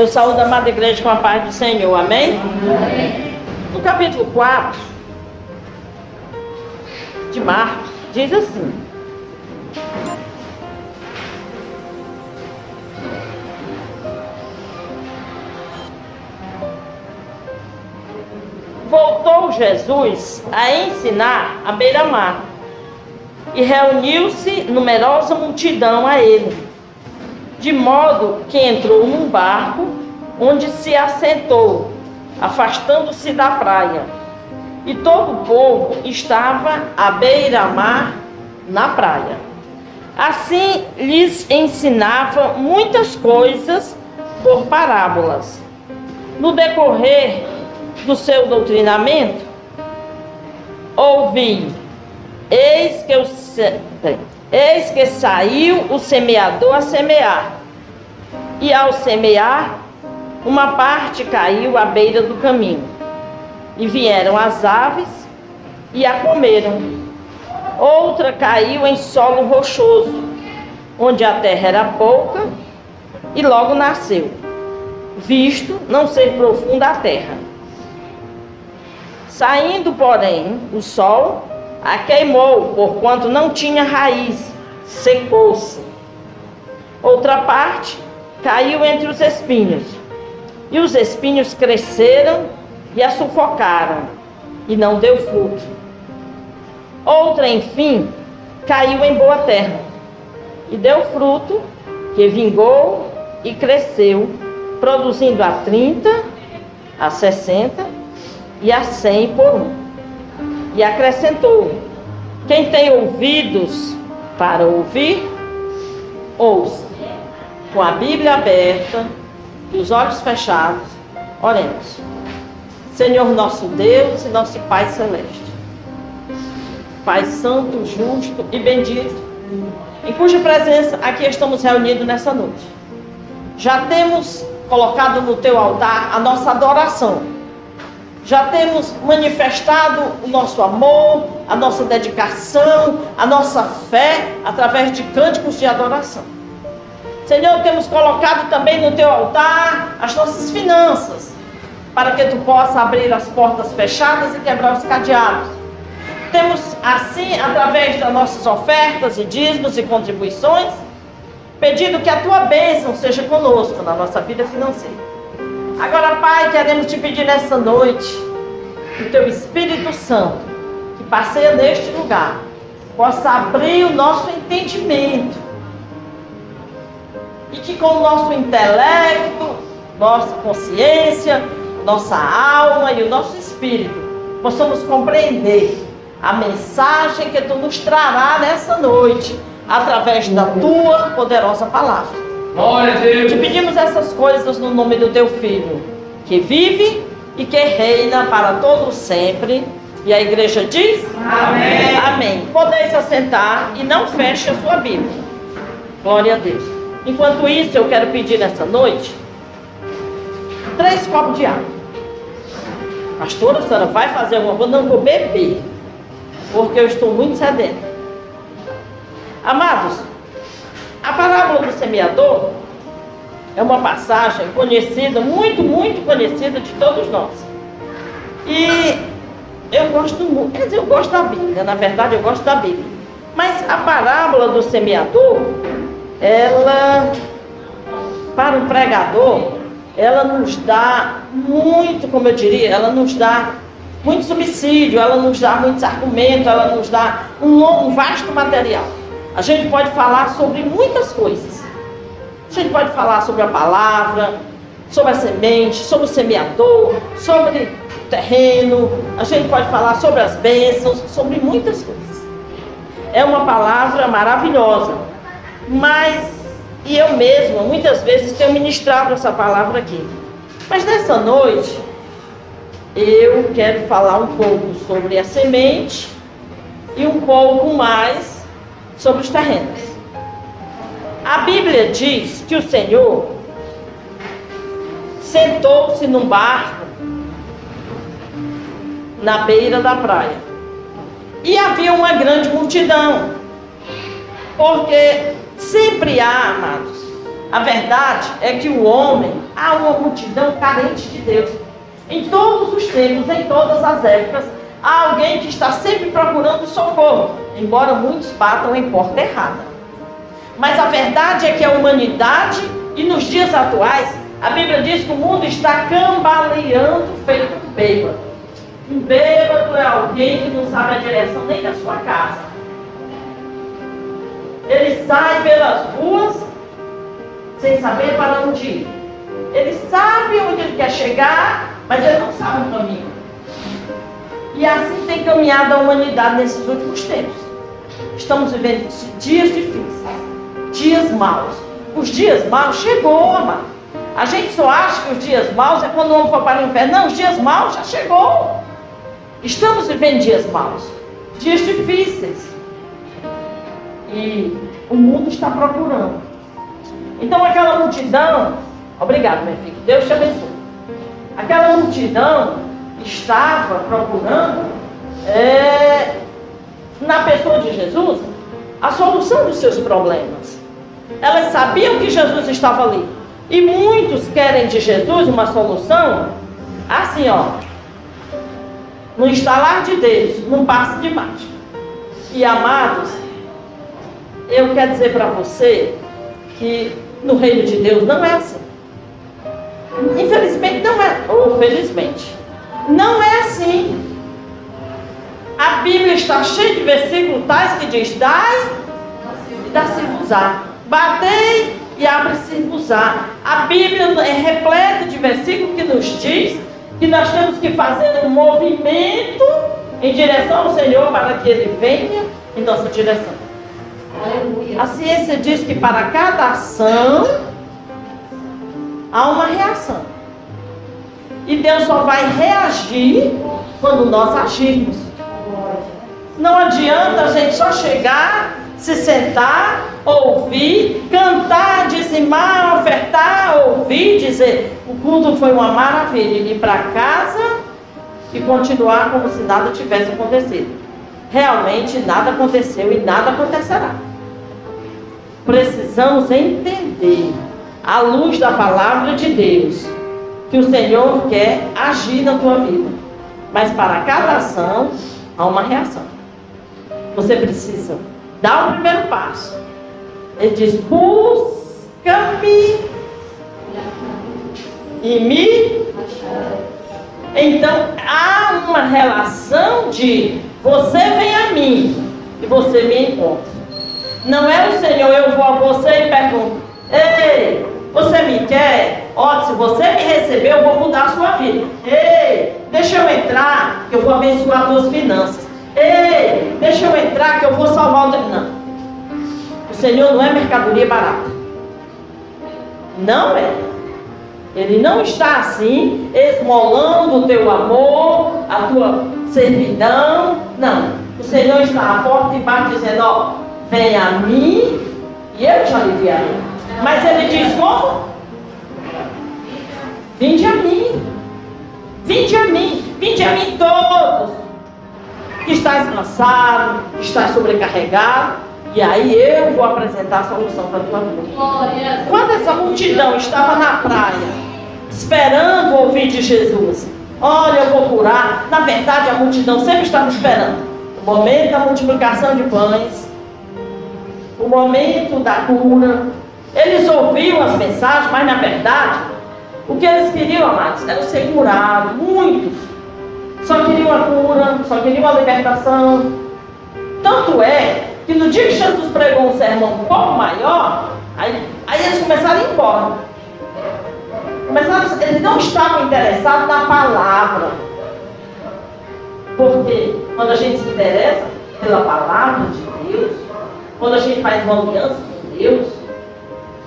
Eu saúdo a amada igreja com a paz do Senhor, amém? amém? No capítulo 4 de Marcos, diz assim: Voltou Jesus a ensinar à beira-mar e reuniu-se numerosa multidão a ele de modo que entrou num barco onde se assentou, afastando-se da praia. E todo o povo estava à beira-mar na praia. Assim lhes ensinava muitas coisas por parábolas. No decorrer do seu doutrinamento, ouvi: Eis que eu Eis que saiu o semeador a semear. E ao semear, uma parte caiu à beira do caminho. E vieram as aves e a comeram. Outra caiu em solo rochoso, onde a terra era pouca, e logo nasceu, visto não ser profunda a terra. Saindo, porém, o sol a queimou, porquanto não tinha raiz, secou-se. Outra parte caiu entre os espinhos, e os espinhos cresceram e a sufocaram, e não deu fruto. Outra, enfim, caiu em boa terra, e deu fruto, que vingou e cresceu, produzindo a 30, a 60 e a 100 por um. E acrescentou: Quem tem ouvidos para ouvir, ouça. Com a Bíblia aberta e os olhos fechados, oremos. Senhor nosso Deus e nosso Pai Celeste, Pai Santo, justo e bendito, em cuja presença aqui estamos reunidos nessa noite. Já temos colocado no teu altar a nossa adoração já temos manifestado o nosso amor, a nossa dedicação, a nossa fé através de cânticos de adoração. Senhor, temos colocado também no teu altar as nossas finanças, para que tu possa abrir as portas fechadas e quebrar os cadeados. Temos assim, através das nossas ofertas e dízimos e contribuições, pedido que a tua bênção seja conosco na nossa vida financeira. Agora, Pai, queremos te pedir nessa noite que o teu Espírito Santo, que passeia neste lugar, possa abrir o nosso entendimento e que com o nosso intelecto, nossa consciência, nossa alma e o nosso espírito possamos compreender a mensagem que tu nos trará nessa noite através da tua poderosa palavra. Glória a Deus. Te pedimos essas coisas no nome do teu filho, que vive e que reina para todo sempre. E a igreja diz: Amém. Amém. Podeis assentar e não feche a sua Bíblia. Glória a Deus. Enquanto isso, eu quero pedir nessa noite três copos de água. Pastora, a senhora vai fazer alguma coisa? Não vou beber, porque eu estou muito sedento. Amados, a parábola do semeador é uma passagem conhecida, muito, muito conhecida de todos nós. E eu gosto muito, quer dizer, eu gosto da Bíblia, na verdade eu gosto da Bíblia. Mas a parábola do semeador, ela, para o pregador, ela nos dá muito, como eu diria, ela nos dá muito subsídio, ela nos dá muitos argumentos, ela nos dá um, um vasto material. A gente pode falar sobre muitas coisas. A gente pode falar sobre a palavra, sobre a semente, sobre o semeador, sobre o terreno. A gente pode falar sobre as bênçãos, sobre muitas coisas. É uma palavra maravilhosa. Mas, e eu mesma, muitas vezes tenho ministrado essa palavra aqui. Mas nessa noite, eu quero falar um pouco sobre a semente e um pouco mais sobre os terrenos. A Bíblia diz que o Senhor sentou-se num barco na beira da praia. E havia uma grande multidão. Porque sempre há, amados, A verdade é que o homem há uma multidão carente de Deus. Em todos os tempos, em todas as épocas, há alguém que está sempre procurando socorro, embora muitos batam em porta errada. Mas a verdade é que a humanidade, e nos dias atuais, a Bíblia diz que o mundo está cambaleando feito um bêbado. Um bêbado é alguém que não sabe a direção nem da sua casa. Ele sai pelas ruas sem saber para onde ir. Ele sabe onde ele quer chegar, mas ele não sabe o caminho. E assim tem caminhado a humanidade nesses últimos tempos. Estamos vivendo dias difíceis, dias maus. Os dias maus chegou, amado. A gente só acha que os dias maus é quando o homem for para o inferno. Não, os dias maus já chegou. Estamos vivendo dias maus, dias difíceis. E o mundo está procurando. Então aquela multidão, obrigado, meu filho, Deus te abençoe. Aquela multidão estava procurando é, na pessoa de Jesus a solução dos seus problemas. Elas sabiam que Jesus estava ali. E muitos querem de Jesus uma solução assim, ó. No instalar de Deus, num passo de mágica. E amados, eu quero dizer para você que no reino de Deus não é assim. Infelizmente não é, ou felizmente, não é assim. A Bíblia está cheia de versículos tais que diz: dai e dá-se-vos-á. Batei e abre-se-vos-á. A Bíblia é repleta de versículos que nos diz que nós temos que fazer um movimento em direção ao Senhor para que Ele venha em nossa direção. A ciência diz que para cada ação há uma reação. E Deus só vai reagir quando nós agirmos. Não adianta a gente só chegar, se sentar, ouvir, cantar, dizimar, ofertar, ouvir, dizer: o culto foi uma maravilha, e ir para casa e continuar como se nada tivesse acontecido. Realmente nada aconteceu e nada acontecerá precisamos entender, à luz da palavra de Deus, que o Senhor quer agir na tua vida. Mas para cada ação, há uma reação. Você precisa dar o primeiro passo. Ele diz: busca-me e me. Então há uma relação de você vem a mim e você me encontra. Não é o Senhor, eu vou a você e pergunto: Ei, você me quer? Ó, se você me receber, eu vou mudar a sua vida. Ei, deixa eu entrar, que eu vou abençoar as tuas finanças. Ei, deixa eu entrar, que eu vou salvar o. Não. O Senhor não é mercadoria barata. Não é. Ele não está assim, esmolando o teu amor, a tua servidão. Não. O Senhor está à porta e bate dizendo: Ó, Vem a mim e eu te aliviarei. Mas ele diz como? Vinde a mim. Vinde a mim. Vinde a mim todos. Que estás cansado, que estás sobrecarregado. E aí eu vou apresentar a solução para a tua vida. Quando essa multidão estava na praia, esperando ouvir de Jesus, olha, eu vou curar. Na verdade, a multidão sempre estava esperando. O momento da multiplicação de pães, o momento da cura. Eles ouviam as mensagens, mas na verdade, o que eles queriam, amados, era ser curados. Muitos só queriam a cura, só queriam a libertação. Tanto é que no dia que Jesus pregou um sermão um pouco maior, aí, aí eles começaram a ir embora. Começaram, eles não estavam interessados na palavra. Porque quando a gente se interessa pela palavra de Deus, quando a gente faz uma aliança com Deus,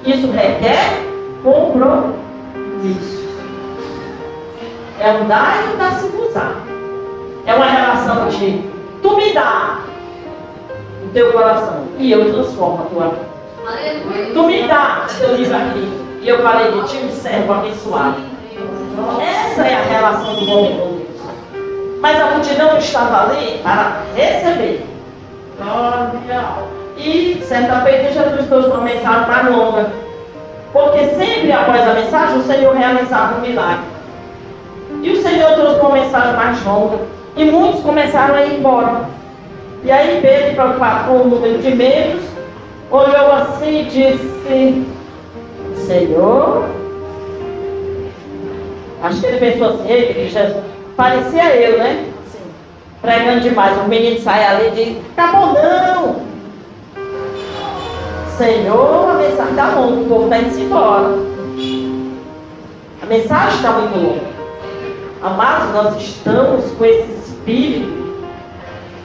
isso requer compromisso. É um dar e um dar se usar. É uma relação de tu me dá o teu coração e eu transformo a tua vida. Tu me dá teu livro aqui e eu falei de ti um servo abençoado. Essa é a relação do homem com Deus. Mas a multidão estava ali para receber. Glória. E certa feita Jesus trouxe uma mensagem mais longa. Por Porque sempre após a mensagem o Senhor realizava um milagre. E o Senhor trouxe uma mensagem mais longa. E muitos começaram a ir embora. E aí Pedro, preocupado com o número de membros, olhou assim e disse, Senhor, acho que ele pensou assim, ele, Jesus, parecia eu, né? Assim, pregando demais. O menino sai ali e diz, acabou não! Senhor, a mensagem está longa, o povo está indo embora. A mensagem está muito longa. Amados, nós estamos com esse espírito.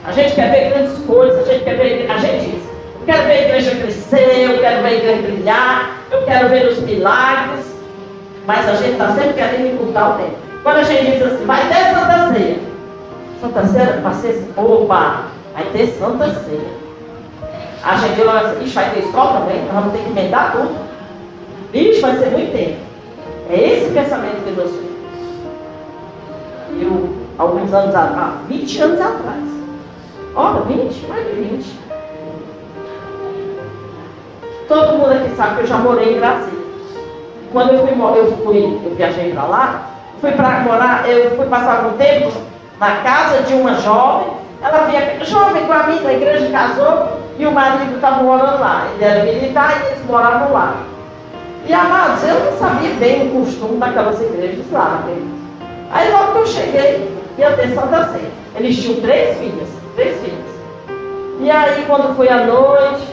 A gente quer ver grandes coisas, a gente quer ver. A gente diz, eu quero ver a igreja crescer, eu quero ver a igreja brilhar, eu quero ver os milagres. Mas a gente está sempre querendo encurtar o tempo. Quando a gente diz assim, vai ter Santa Ceia. Santa Ceia, ser assim, opa, vai ter Santa Ceia. A gente olha assim, ixi, vai ter escola também, nós vamos ter que emendar tudo. Ixi, vai ser muito tempo. É esse pensamento que Deus fez. Eu, alguns anos atrás, 20 anos atrás. Olha, 20, mais de 20. Todo mundo aqui sabe que eu já morei em Brasília. Quando eu fui, eu fui, eu viajei para lá, fui para morar, eu fui passar algum tempo na casa de uma jovem. Ela via jovem com a minha da igreja casou e o marido estava morando lá. Ele era militar e eles moravam lá. E amados, eu não sabia bem o costume daquelas igrejas lá. Aí logo que eu cheguei, ia ter Santa Ceia. Eles tinham três filhas, três filhas. E aí quando foi à noite,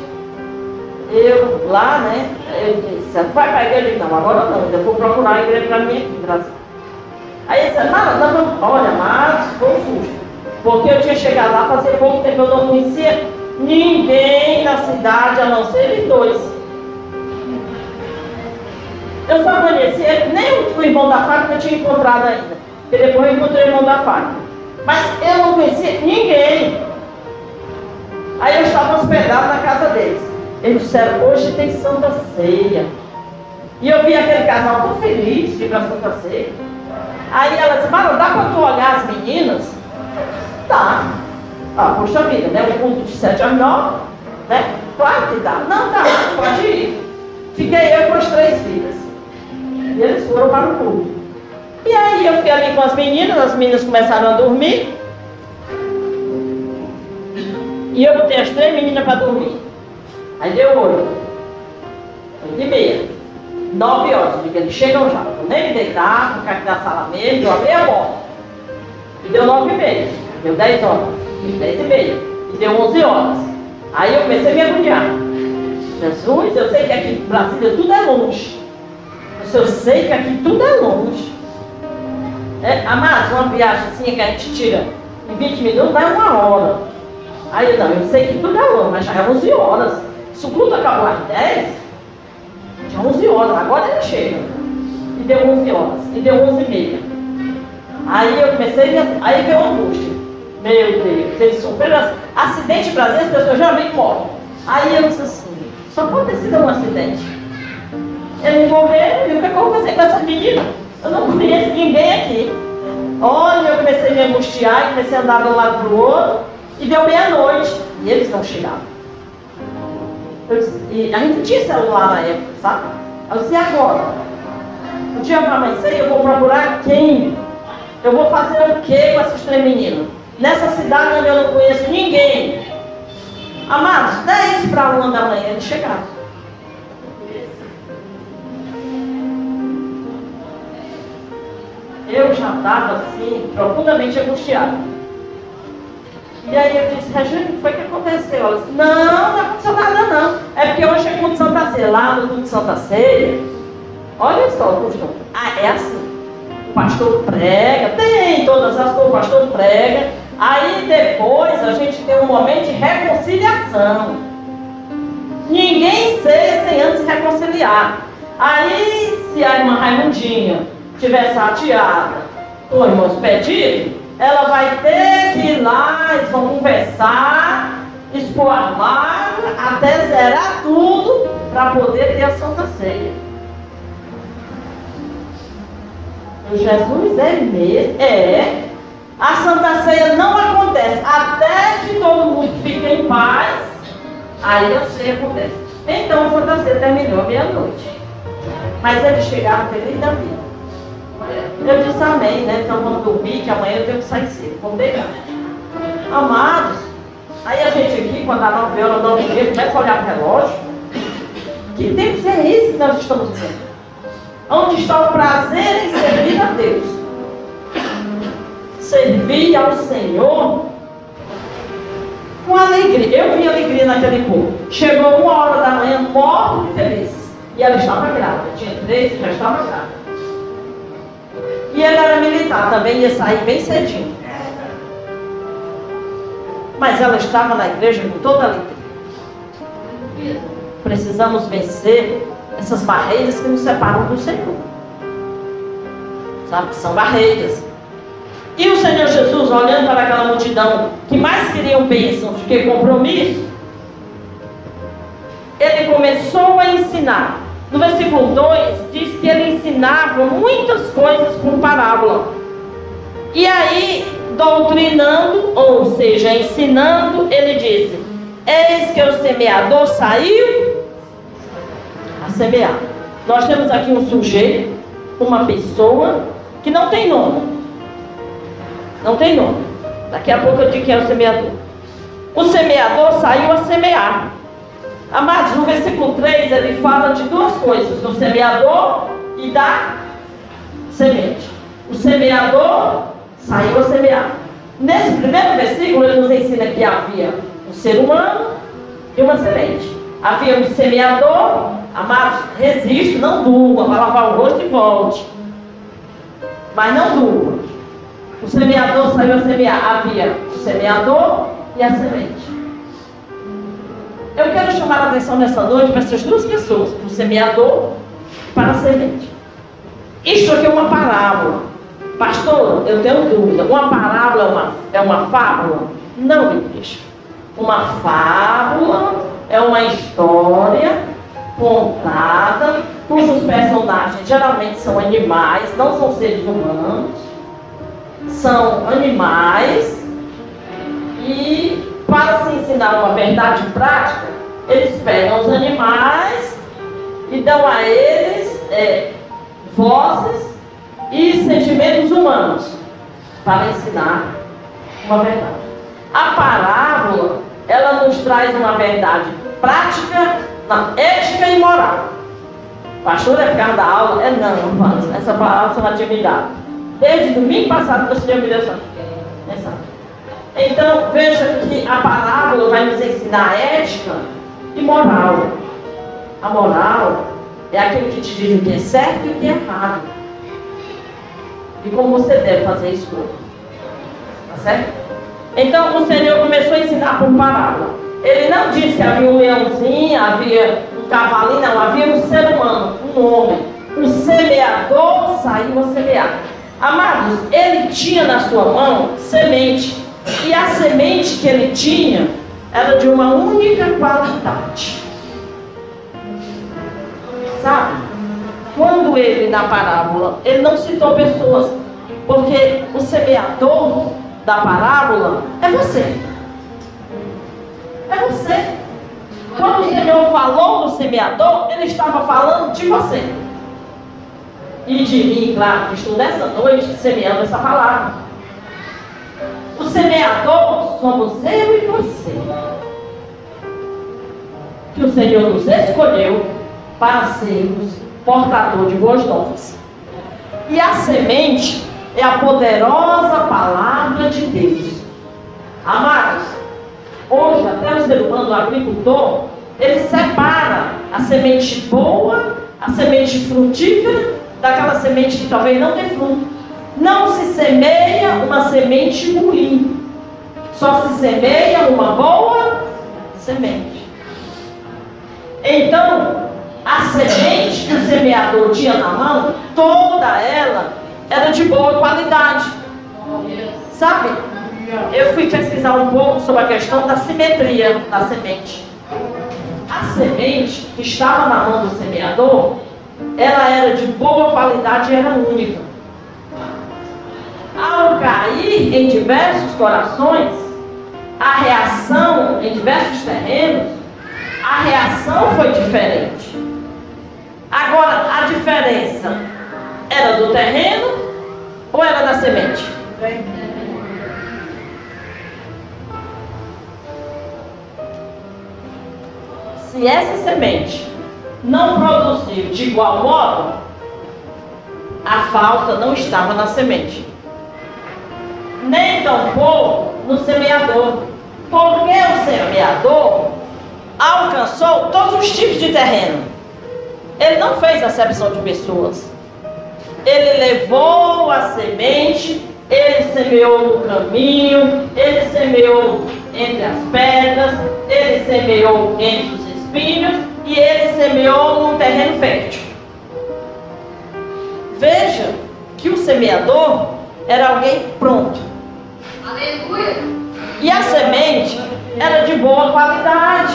eu lá, né? Eu disse, vai para a igreja? Não, agora não, eu vou procurar a igreja para mim aqui Brasil. Aí ele disse, Mara, não, não, olha, mas foi um susto. Porque eu tinha chegado lá fazia pouco tempo, eu não conhecia ninguém na cidade, a não ser eles dois. Eu só conhecia nem o irmão da fábrica eu tinha encontrado ainda. E depois eu encontrei o irmão da fábrica. Mas eu não conhecia ninguém. Aí eu estava hospedado na casa deles. Eles disseram, hoje tem Santa Ceia. E eu vi aquele casal tão feliz de ir para Santa Ceia. Aí ela disse, Mara, dá para tu olhar as meninas? Dá. Ah, poxa vida, né? O culto de 7 às 9, né? Que dá. Não, dá, pode ir. Fiquei eu com as três filhas. E eles foram para o culto. E aí eu fiquei ali com as meninas, as meninas começaram a dormir. E eu botei as três meninas para dormir. Aí deu oito. Oito e meia. Nove horas. Digo, eles chegam já. Eu nem me deitar, ficar aqui na sala mesmo, eu abri a porta. E deu nove e meia. Deu dez horas. E dez e meia. E deu onze horas. Aí eu comecei a me agoniar. Jesus, eu sei que aqui em Brasília tudo é longe. Eu sei que aqui tudo é longe. É, mas uma viagem assim que a gente tira em 20 minutos dá uma hora. Aí não, eu sei que tudo é longe, mas já é 11 horas. Se o culto acabou às 10, tinha 11 horas, agora ele chega. E deu 11 horas, e deu 11 e meia. Aí eu comecei, a, aí veio uma angústia. Meu Deus, eles sofreram acidente brasileiro, as pessoas geralmente morrem. Aí eu disse assim, só pode ter sido um acidente. Eles morreram, e o que, é que eu vou fazer com essas meninas? Eu não conheço ninguém aqui. Olha, eu comecei a me angustiar, comecei a andar de um lado para o outro, e deu meia-noite, e eles não chegavam. Disse, e a gente tinha celular na época, sabe? Eu disse, e agora? O dia para amanhecer, eu vou procurar quem? Eu vou fazer o que com esses três meninos? Nessa cidade onde eu não conheço ninguém. Amados, 10 para uma da manhã eles chegaram. Eu já estava assim, profundamente angustiada. E aí eu disse, Regina, o que foi que aconteceu? Ela disse, não, não aconteceu nada não. É porque hoje é culto de Santa Ceia. Lá no culto de Santa Ceia, olha só, pastor. Ah, é assim. O pastor prega, tem todas as coisas, o pastor prega. Aí depois a gente tem um momento de reconciliação. Ninguém ceia sem antes reconciliar. Aí, se a irmã Raimundinha estiver chateada, os irmãos pedirem, ela vai ter que ir lá, eles vão conversar, expor a palavra, até zerar tudo, para poder ter a Santa Ceia. O Jesus é mesmo, é. A Santa Ceia não acontece até que todo mundo fique em paz, aí a ceia acontece. Então a Santa Ceia terminou à meia-noite. Mas ele chegava feliz da vida. Eu disse amém, né? Então vamos dormir, que amanhã eu tenho que sair cedo. Vamos deitar. Amados, aí a gente aqui, quando dá 9 horas, 9 e meia, começa a olhar o relógio. Que tempo é esse que nós estamos vivendo? Onde está o prazer em servir a Deus? Servir ao Senhor com alegria. Eu vi alegria naquele povo. Chegou uma hora da manhã, morto e felizes. E ela estava grávida. Tinha três, já estava grávida. E ele era militar, também ia sair bem cedinho. Mas ela estava na igreja com toda alegria. Precisamos vencer essas barreiras que nos separam do Senhor. Sabe que são barreiras. E o Senhor Jesus, olhando para aquela multidão que mais queriam bênçãos que compromisso, ele começou a ensinar. No versículo 2 diz que ele ensinava muitas coisas com parábola. E aí, doutrinando, ou seja, ensinando, ele disse: Eis que o semeador saiu a semear. Nós temos aqui um sujeito, uma pessoa que não tem nome. Não tem nome. Daqui a pouco eu digo que é o semeador. O semeador saiu a semear. Amados, no versículo 3 ele fala de duas coisas: do semeador e da semente. O semeador saiu a semear. Nesse primeiro versículo ele nos ensina que havia um ser humano e uma semente. Havia um semeador, amados, resiste, não durma, vai lavar o rosto e volte. Mas não durma. O semeador saiu a semear. Havia o semeador e a semente. Eu quero chamar a atenção nessa noite para essas duas pessoas, para o semeador e para a semente. Isto aqui é uma parábola. Pastor, eu tenho dúvida. Uma parábola é uma, é uma fábula? Não, igreja. Uma fábula é uma história contada cujos personagens geralmente são animais, não são seres humanos são animais e para se ensinar uma verdade prática, eles pegam os animais e dão a eles é, vozes e sentimentos humanos para ensinar uma verdade. A parábola, ela nos traz uma verdade prática, não, ética e moral. Pastor, é causa da aula? É não, essa palavra você vai te. Desde domingo passado me deu essa. Então veja que a parábola vai nos ensinar ética e moral. A moral é aquilo que te diz o que é certo e o que é errado. E como você deve fazer isso. Tá certo? Então o Senhor começou a ensinar por parábola. Ele não disse que havia um leãozinho, havia um cavalinho, não, havia um ser humano, um homem. O semeador saiu a semear. Amados, ele tinha na sua mão semente. E a semente que ele tinha era de uma única qualidade. Sabe? Quando ele, na parábola, ele não citou pessoas, porque o semeador da parábola é você. É você. Quando o Senhor falou do semeador, ele estava falando de você e de mim, claro, que estou nessa noite semeando essa palavra. O semeador somos eu e você. Que o Senhor nos escolheu para sermos portador de boas novas. E a semente é a poderosa palavra de Deus. Amados, hoje até o ser humano, o agricultor, ele separa a semente boa, a semente frutífera daquela semente que talvez não dê fruto. Não se semeia uma semente ruim. Só se semeia uma boa semente. Então, a semente que o semeador tinha na mão, toda ela era de boa qualidade. Sabe? Eu fui pesquisar um pouco sobre a questão da simetria da semente. A semente que estava na mão do semeador ela era de boa qualidade e era única. Ao cair em diversos corações, a reação em diversos terrenos, a reação foi diferente. Agora, a diferença era do terreno ou era da semente? Se essa semente não produziu de igual modo, a falta não estava na semente. Nem tampouco no semeador. Porque o semeador alcançou todos os tipos de terreno. Ele não fez acepção de pessoas. Ele levou a semente, ele semeou no caminho, ele semeou entre as pedras, ele semeou entre os espinhos e ele semeou num terreno fértil. Veja que o semeador era alguém pronto. Aleluia. E a semente era de boa qualidade.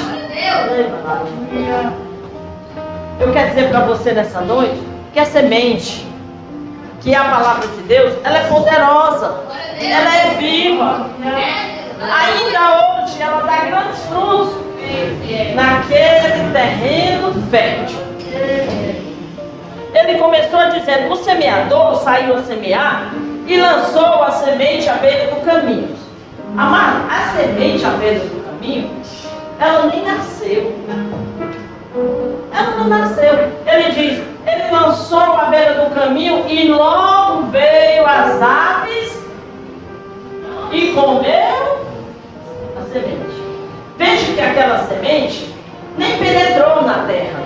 Eu quero dizer para você nessa noite que a semente, que é a palavra de Deus, ela é poderosa, ela é viva. Ainda hoje ela dá grandes frutos naquele terreno fértil. Ele começou dizendo: o semeador saiu a semear e lançou a semente à beira do caminho. Amado, a semente à beira do caminho, ela nem nasceu. Ela não nasceu. Ele diz: ele lançou à beira do caminho e logo veio as aves e comeu a semente. Veja que aquela semente nem penetrou na terra.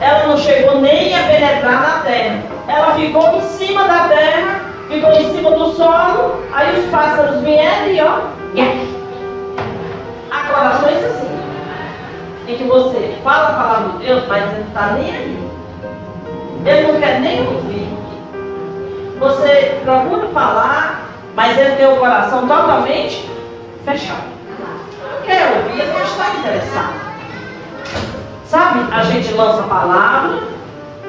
Ela não chegou nem a penetrar na terra. Ela ficou em cima da terra, ficou em cima do solo. Aí os pássaros vieram e ó. Há corações assim. Em que você fala a palavra de Deus, mas não está nem aí. Ele não quer nem ouvir. Você procura falar, mas ele tem o coração totalmente fechado quer ouvir, ele não está interessado. Sabe, a gente lança a palavra,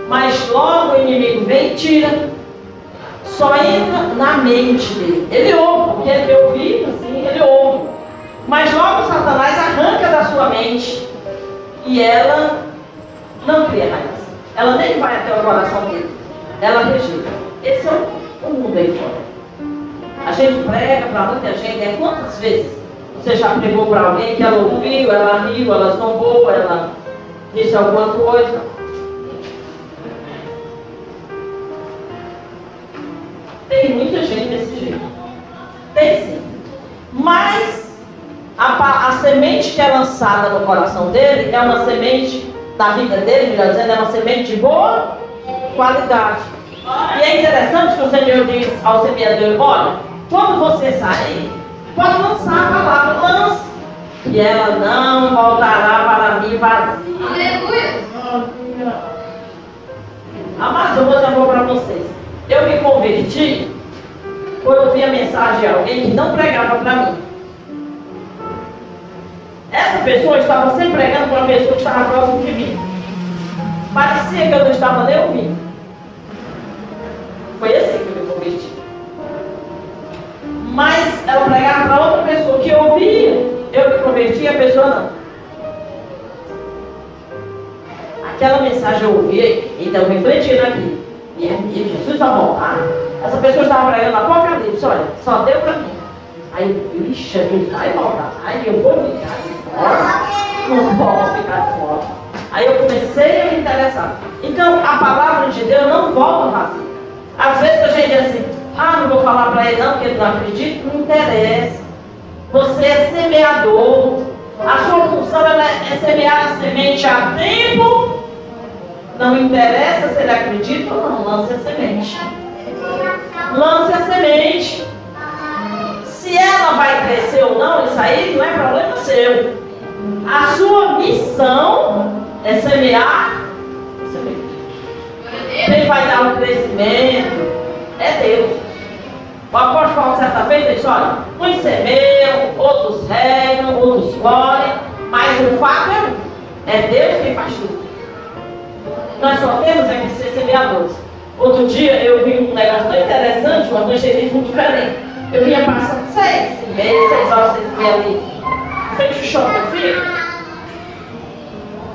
mas logo o inimigo vem e tira. Só entra na mente dele. Ele ouve, porque ele tem ouvido, assim, ele ouve. Mas logo Satanás arranca da sua mente. E ela não cria mais. Ela nem vai até o coração dele. Ela rejeita. Esse é o, mundo aí fora. A gente prega para muita gente, é quantas vezes você já pregou para alguém que ela ouviu, ela riu, ela zombou, ela disse alguma coisa? Tem muita gente desse jeito. Tem sim. Mas a, a semente que é lançada no coração dele é uma semente, na vida dele, melhor dizendo, é uma semente de boa qualidade. E é interessante que o Senhor diz ao semeador, olha, quando você sair, Pode lançar a palavra, lance. E ela não voltará para mim vazia. Aleluia. Amados, eu vou dizer uma para vocês. Eu me converti quando eu vi a mensagem de alguém que não pregava para mim. Essa pessoa estava sempre pregando para uma pessoa que estava próximo de mim. Parecia que eu não estava nem ouvindo. Foi assim que eu me converti mas ela pregava para outra pessoa que ouvia, eu me converti a pessoa não. Aquela mensagem eu ouvia, então refletindo aqui. E, Jesus vai voltar. Essa pessoa estava pregando Apocalipse, olha, só deu para mim. Aí eu vi, ixi, Jesus vai voltar. Aí eu vou ficar Não posso ficar fora. Aí eu comecei a me interessar. Então a palavra de Deus não volta vazia. Às vezes a gente diz assim, ah, não vou falar para ele não, porque ele não acredita. Não interessa. Você é semeador. A sua função é semear a semente a tempo. Não interessa se ele acredita ou não. Lance a semente. Lance a semente. Se ela vai crescer ou não, isso aí não é problema seu. A sua missão é semear. Quem vai dar o crescimento é Deus. O apóstolo Paulo, certa vez, disse: olha, uns semeiam, outros regam, outros colhem, mas o fato é um: é Deus quem faz tudo. Nós só temos é que ser semeadores. Outro dia eu vi um negócio tão interessante, um evangelismo diferente. Eu vinha passando seis meia, seis horas, seis meia ali, ao shopping, filho.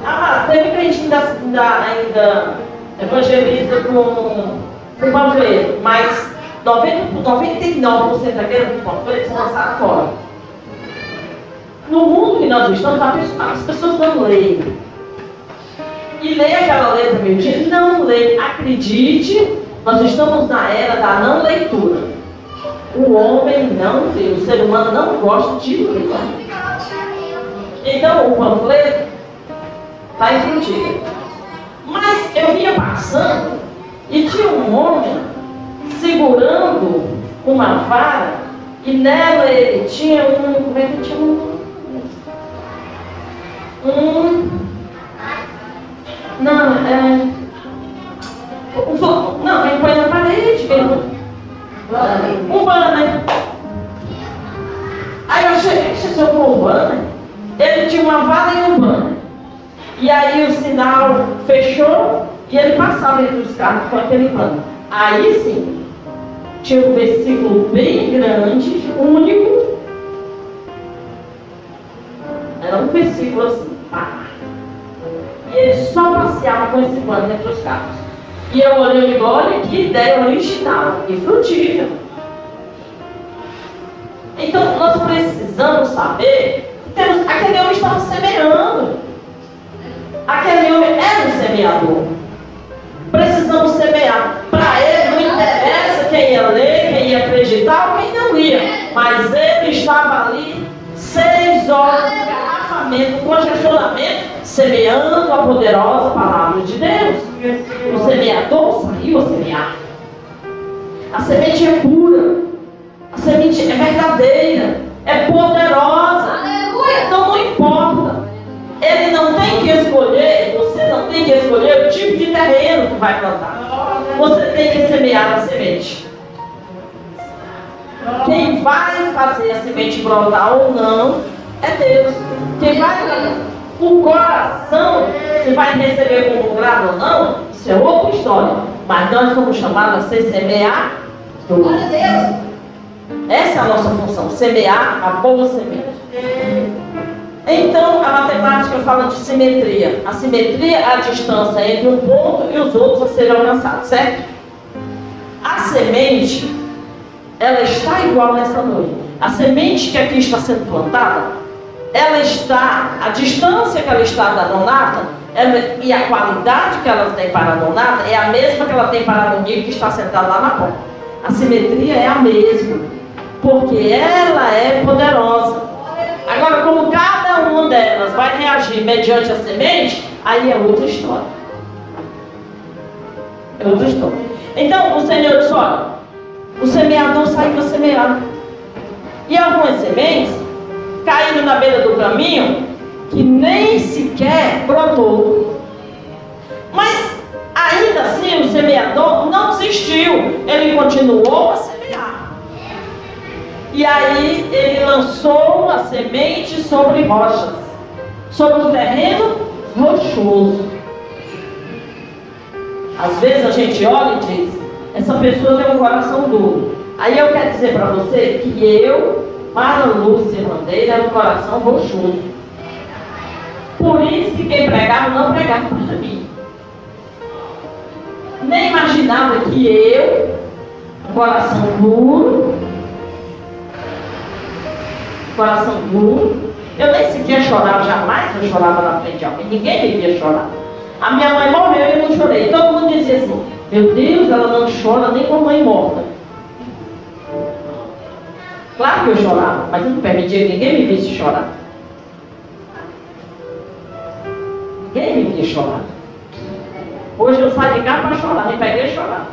Ah, mas teve crente ainda, ainda, ainda evangeliza com, com panfleto, mas 90, 99% daquele panfleto são lançados fora. No mundo que nós estamos, as pessoas não leem. E lê aquela letra mentira? Não lê. Acredite, nós estamos na era da não leitura. O homem não lê, o ser humano não gosta de ler. Então o panfleto está escondido. Mas eu vinha passando e tinha um homem segurando uma vara e nela ele tinha um. Como é que tinha um? Um. Não, é. Um, não, ele põe na parede. Um banner. Aí eu cheguei, chegou com o banner. Ele tinha uma vara e um banner. E aí o sinal fechou e ele passava entre os carros com aquele banner. Aí sim, tinha um versículo bem grande, único. Era um versículo assim, pá. E ele só passeava com esse pano entre os carros. E eu olhei e olha que ideia original e frutífera. Então nós precisamos saber temos, aquele homem estava semeando. Aquele homem era um semeador. Precisamos semear. Para ele não interessa quem ia ler, quem ia acreditar ou quem não ia. Mas ele estava ali seis horas de garrafamento, congestionamento, semeando a poderosa palavra de Deus. O semeador saiu a semear. A semente é pura. A semente é verdadeira. É poderosa. Então não importa. Ele não tem que escolher, você não tem que escolher o tipo de terreno que vai plantar. Você tem que semear a semente. Quem vai fazer a semente brotar ou não é Deus. Quem vai o coração, se vai receber como grado ou não, isso é outra história. Mas nós somos chamados a ser semear. Essa é a nossa função, semear a boa semente. Então, a matemática fala de simetria. A simetria é a distância entre um ponto e os outros a serem alcançados, certo? A semente ela está igual nessa noite. A semente que aqui está sendo plantada, ela está, a distância que ela está da donata ela, e a qualidade que ela tem para a donata é a mesma que ela tem para a Monique que está sentada lá na ponta. A simetria é a mesma, porque ela é poderosa. Agora, como cada uma delas vai reagir mediante a semente, aí é outra história. É outra história. Então, o Senhor disse, olha, o semeador saiu para semear. E algumas sementes caíram na beira do caminho que nem sequer brotou. Mas ainda assim o semeador não desistiu, ele continuou a semear. E aí ele lançou a semente sobre rochas, sobre o terreno rochoso. Às vezes a gente olha e diz, essa pessoa tem um coração duro. Aí eu quero dizer para você que eu, para Lúcia Bandeira, era um coração rochoso. Por isso que quem pregava não pregava para mim. Nem imaginava que eu, um coração duro, coração duro, eu nem sequer chorava, jamais eu chorava na frente de alguém, ninguém me via chorar. A minha mãe morreu e eu não chorei. Todo mundo dizia assim, meu Deus, ela não chora nem com a mãe morta. Claro que eu chorava, mas eu não permitia que ninguém me visse chorar. Ninguém me via chorar. Hoje eu saio de casa para chorar, nem peguei chorar.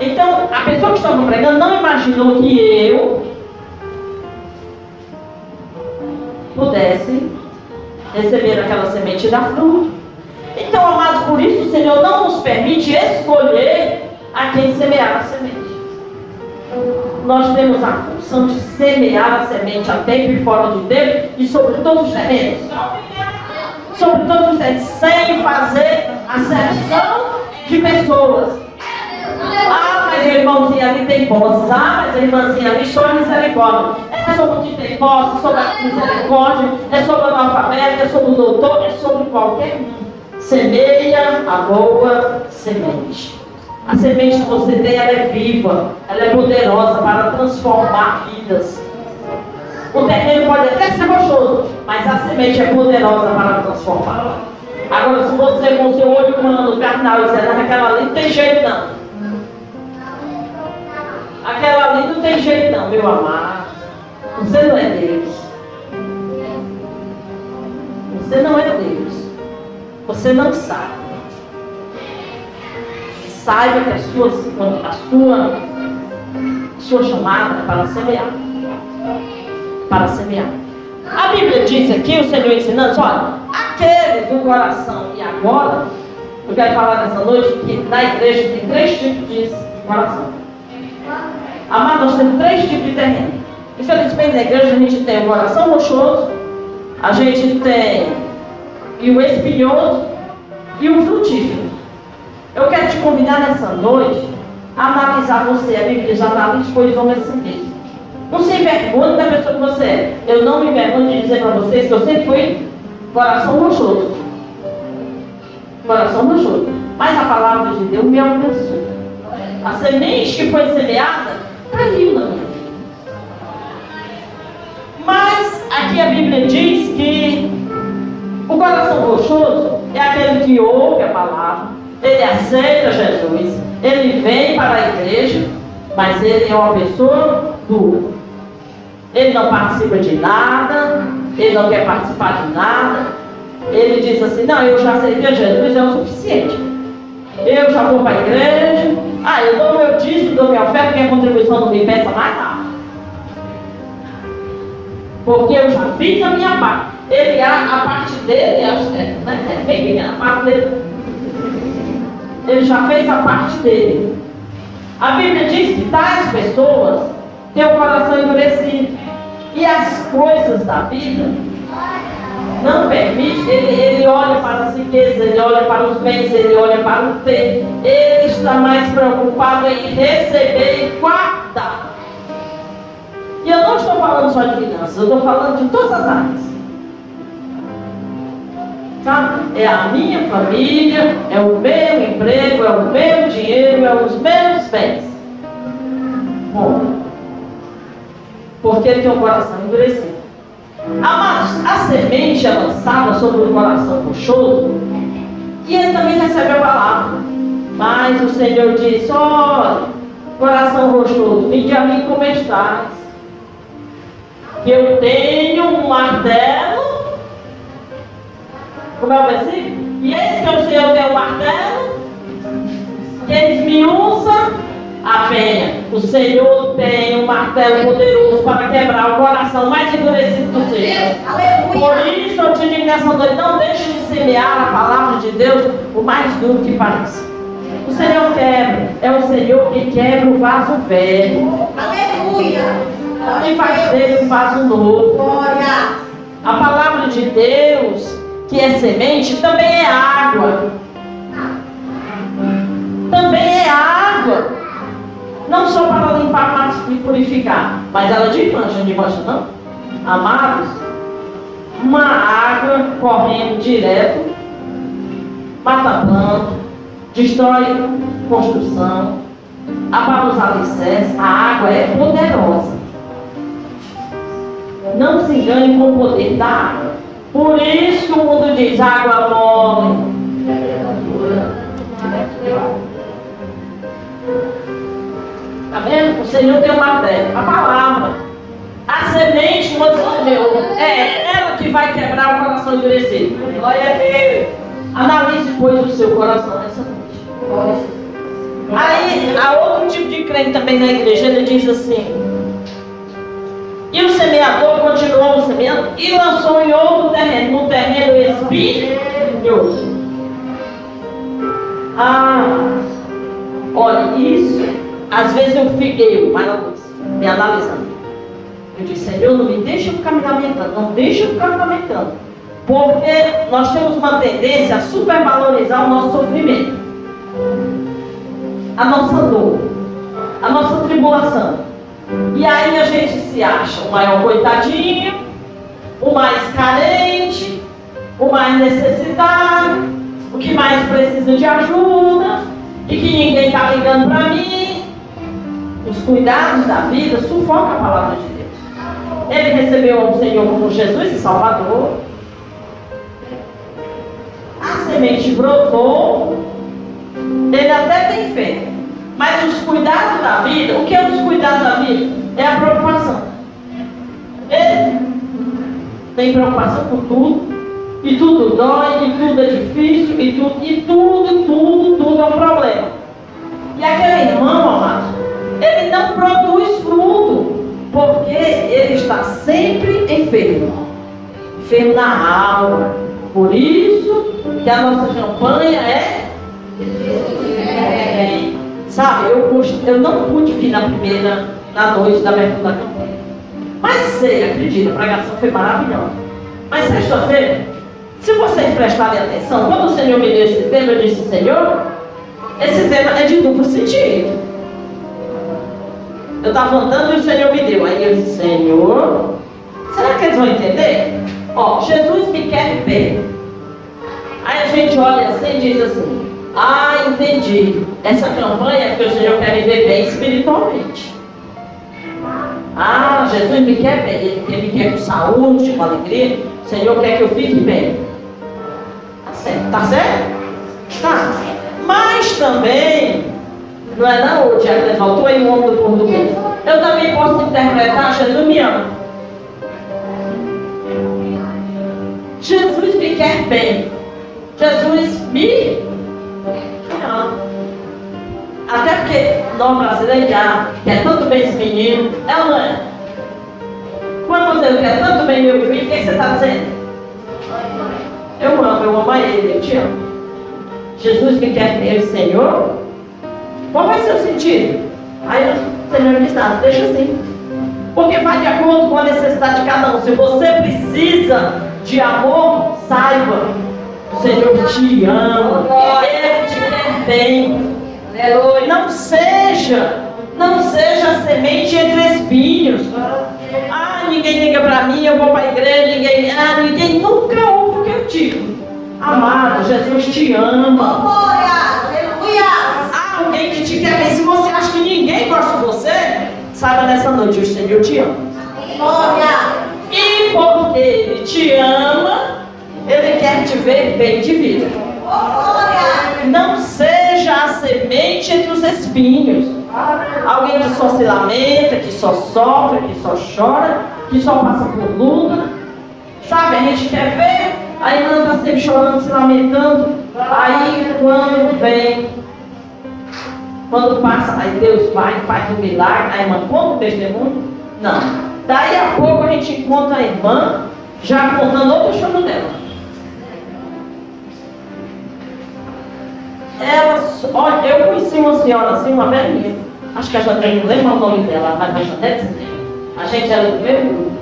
Então, a pessoa que estava pregando não imaginou que eu pudesse receber aquela semente da fruta. Então, amados, por isso o Senhor não nos permite escolher a quem semear a semente. Nós temos a função de semear a semente a tempo e fora de tempo e sobre todos os terrenos. Sobre todos os terrenos, sem fazer acepção de pessoas. Ah, mas o irmãozinho ali tem posses. Ah, mas a irmãzinha ali só misericórdia. É sobre o que tem posse, sobre a misericórdia, é sobre o analfabeto, é sobre o doutor, é sobre qualquer um semeia a boa semente. A semente que você tem, ela é viva, ela é poderosa para transformar vidas. O terreno pode até ser rochoso, mas a semente é poderosa para transformá-la. Agora, se você com seu olho humano, carnal, não, aquela ali não tem jeito não. Aquela ali não tem jeito não, meu amado. Você não é Deus. Você não é Deus. Você não sabe. Saiba que a sua, a sua, sua chamada é para semear. Para semear. A Bíblia diz aqui, o Senhor ensinando, olha, aquele do coração e agora, eu quero falar nessa noite que na igreja tem três tipos de coração. Amado, nós temos três tipos de terreno. Infelizmente na igreja a gente tem o coração rochoso, a gente tem e o espinhoso e o frutífero. Eu quero te convidar nessa noite a analisar você. A Bíblia já está ali disposição nesse mesmo. Não se envergonhe da pessoa que você é. Eu não me envergonho de dizer para vocês que eu sempre fui coração rochoso. Coração rochoso. Mas a palavra de Deus me alcançou. A semente que foi semeada vida. Mas aqui a Bíblia diz que o coração rochoso é aquele que ouve a palavra, ele aceita Jesus, ele vem para a igreja, mas ele é uma pessoa dura. Ele não participa de nada, ele não quer participar de nada. Ele diz assim: Não, eu já aceitei Jesus, é o suficiente. Eu já vou para a igreja. Ah, eu dou meu dízimo, dou minha oferta, minha contribuição não me peça mais nada. Porque eu já fiz a minha parte. Ele, a, a parte dele, é, né, é bem a parte dele. Ele já fez a parte dele. A Bíblia diz que tais pessoas têm o coração endurecido. E as coisas da vida não permite, ele, ele olha para as riquezas, ele olha para os bens, ele olha para o ter. Ele está mais preocupado em receber e guardar. E eu não estou falando só de finanças, eu estou falando de todas as áreas. É a minha família, é o meu emprego, é o meu dinheiro, é os meus bens. Bom, porque ele tem um coração endurecido. Amados, a semente é lançada sobre o coração rochoso e ele também recebe a palavra. Mas o Senhor disse: Olha, coração rochoso, vinde a mim como estás. Que eu tenho um martelo como é o versículo? E eis que o Senhor tem o martelo, que esmiuça a penha. O Senhor tem um martelo poderoso para quebrar o coração mais endurecido do Senhor. Por isso eu te digo nessa noite, não deixe de semear a palavra de Deus, o mais duro que pareça. O Senhor quebra, é o Senhor que quebra o vaso velho. Aleluia! E faz dele um vaso novo. Glória! A palavra de Deus que é semente, também é água. Também é água. Não só para limpar e purificar, mas ela de mancha, de mancha não. Amados, uma água correndo direto, mata planta, destrói construção, abala os alicerces, a água é poderosa. Não se engane com o poder da água. Por isso o mundo diz água mole. Está vendo? O Senhor tem uma fé. A palavra. A semente você semeou. É ela que vai quebrar o coração endurecido. Glória a Deus. Analise, pois, o seu coração nessa noite. Aí, há outro tipo de crente também na igreja. Ele diz assim. E o semeador continuou semeando e lançou em outro terreno, no terreno espinhoso. Ah, olha, isso, às vezes eu fiquei, mas não, me analisando. Eu disse, Senhor, não me deixa ficar me lamentando, não deixa eu ficar me lamentando. Porque nós temos uma tendência a supervalorizar o nosso sofrimento, a nossa dor, a nossa tribulação. E aí a gente se acha o maior coitadinho, o mais carente, o mais necessitado, o que mais precisa de ajuda e que ninguém está ligando para mim. Os cuidados da vida sufocam a palavra de Deus. ele recebeu o Senhor como Jesus e Salvador. A semente brotou, ele até tem fé. Mas os cuidados da vida, o que é os cuidados da vida? É a preocupação. Ele tem preocupação por tudo. E tudo dói, e tudo é difícil, e tudo, e tudo, tudo, tudo é um problema. E aquele irmão, amado, ele não produz fruto, porque ele está sempre enfermo. Enfermo na alma. Por isso que a nossa campanha é. é sabe, eu, eu não pude vir na primeira, na noite da abertura da campanha. Mas sei, acredita, a pregação foi maravilhosa. Mas sexta-feira, se vocês prestarem atenção, quando o Senhor me deu esse tema, eu disse, Senhor, esse tema é de duplo sentido. Eu estava andando e o Senhor me deu. Aí eu disse, Senhor, será que eles vão entender? Ó, Jesus me quer bem. Aí a gente olha assim e diz assim, ah, entendi. Essa campanha é que o Senhor quer me ver bem espiritualmente. Ah, Jesus me quer bem, Ele me quer com saúde, com alegria. O Senhor quer que eu fique bem. Tá certo? Tá certo? Tá. Mas também, não é não, o Tiago faltou aí o homem do português. Eu também posso interpretar, Jesus me ama. Jesus me quer bem. Jesus me ama. Até porque nós brasileiros já quer tanto bem esse menino, é ou não é? Quando você quer tanto bem meu filho, o que, você está dizendo? Eu amo, eu amo a ele, eu te amo. Jesus que quer ter o Senhor, qual vai ser o sentido? Aí o Senhor diz, ah, deixa assim. Porque vai de acordo com a necessidade de cada um. Se você precisa de amor, saiba. O Senhor te ama. Ele te bem. Não seja, não seja semente entre espinhos. Ah, ninguém liga para mim, eu vou para a igreja, ninguém. Ah, ninguém nunca ouve o que eu digo. Amado, Jesus te ama. Alguém que te quer bem. Se você acha que ninguém gosta de você, saiba nessa noite, o Senhor te ama. E porque Ele te ama, Ele quer te ver bem de vida. Não seja a semente entre os espinhos. Alguém que só se lamenta, que só sofre, que só chora, que só passa por luta. Sabe, a gente quer ver, aí anda sempre chorando, se lamentando. Aí quando vem, quando passa, aí Deus vai, faz um milagre, a irmã conta o testemunho? Não. Daí a pouco a gente encontra a irmã já contando outro choro dela. Ela, olha, eu conheci uma senhora assim, uma velhinha. Acho que a Jandré não lembra o nome dela, mas a Jandré A gente era do mesmo grupo.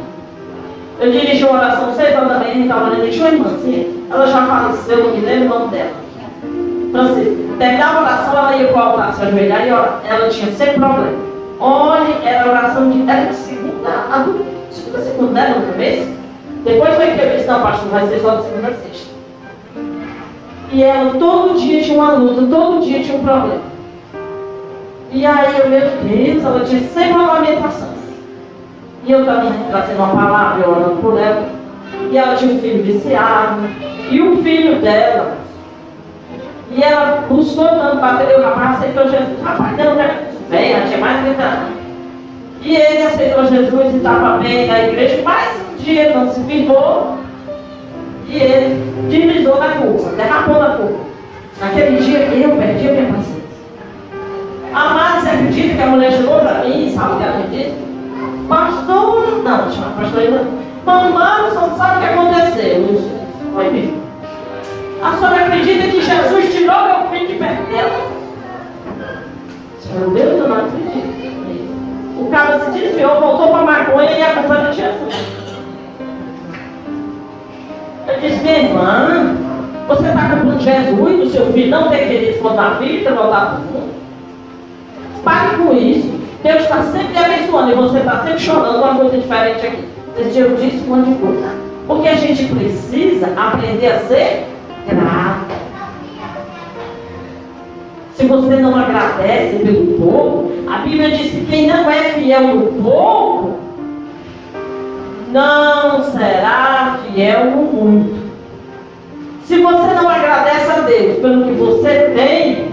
Eu dirigi uma oração seis anos da manhã, estava ali, deixou a irmã assim. Ela já faleceu, não me lembro o nome dela. Francisco. Terminava a oração, ela ia para o altar se ajoelhar e ela, ela tinha sempre problema. Olha, era a oração de. Era de segunda, a do, segunda, segunda, era no começo. Depois foi disse, não, pastor, vai ser só de segunda a sexta. E ela todo dia tinha uma luta, todo dia tinha um problema. E aí eu, meu Deus, ela tinha sempre uma lamentação. E eu também trazendo uma palavra, orando por ela. E ela tinha um filho viciado. E o filho dela. E ela buscou tanto, bateu, o rapaz aceitou Jesus. Rapaz, não, né? Bem, ela tinha mais de 30 anos. E ele aceitou Jesus e estava bem na igreja, mas um dia não se firmou e ele deslizou na curva, derrapou na curva. Naquele dia eu perdi a minha paciência. Amado, você acredita que a mulher chegou para mim, sabe o que ela me disse? Pastor, não, chama pastor ainda. Mamãe, você não sabe o que aconteceu. Foi mesmo. A senhora acredita que Jesus tirou meu filho de perto dela? Meu Deus, eu não acredito. O cara se desviou, voltou para a maconha e a culpa tinha sido. Eu disse, minha irmã, você está culpando Jesus do seu filho não ter querido voltar a vida, voltar para o mundo? Pare com isso. Deus está sempre abençoando e você está sempre chorando uma coisa diferente aqui. Esse dia eu disse um monte de coisa. Porque a gente precisa aprender a ser grato. Se você não agradece pelo pouco, a Bíblia diz que quem não é fiel no pouco, não será fiel no muito. Se você não agradece a Deus pelo que você tem,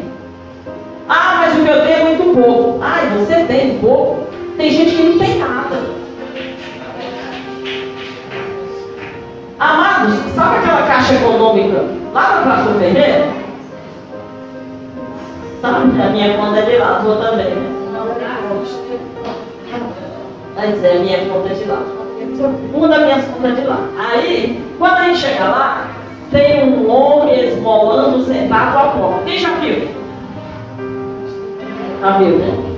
ah, mas o que eu tenho é muito pouco. Ah, você tem pouco. Tem gente que não tem nada. Amados, sabe aquela caixa econômica lá Praça do Ferreira? Sabe? A minha conta é de lá, sua também, né? Mas é, a minha conta é de lá. Uma das minhas contas de lá. Aí, quando a gente chega lá, tem um homem esmolando sentado à porta. Quem já viu? Já viu, né?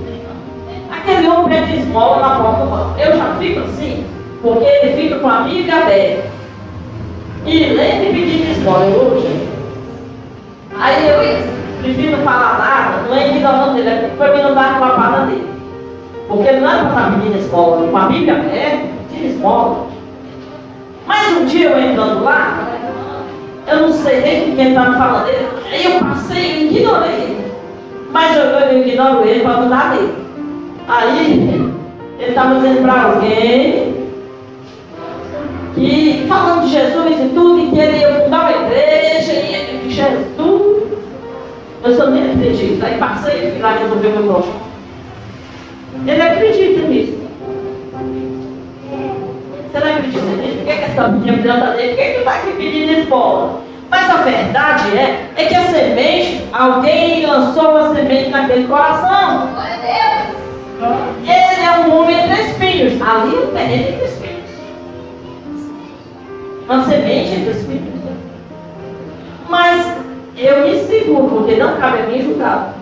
Aquele homem pede esmola na porta do banco. Eu já fico assim, porque ele fica com a amiga dele. E lembra pedindo esmola hoje. Aí eu prefiro falar nada, não é ignorando ele, é para mim não dar a papada dele. Porque não é para estar pedindo esmola, com a Bíblia aberta, pedindo esmola. Mas um dia eu entrando lá, eu não sei nem com quem estava falando dele, aí eu passei e ignorei ele. Mas eu, eu ignoro ele para não dar dele. Aí ele estava dizendo para alguém que falando de Jesus e tudo, e que ele ia fundar uma igreja, e Jesus. Eu só nem acredito. Aí passei e fui lá resolver meu problema. Ele acredita nisso. Você não acredita nisso? Por que, que essa menina planta dele? Por que, que está aqui pedindo esmola? Mas a verdade é, é que a semente, alguém lançou a semente naquele coração. Ele é um homem entre espinhos. Ali o terreno entre espinhos. Uma semente entre espinhos. Mas eu me seguro, porque não cabe a mim julgar.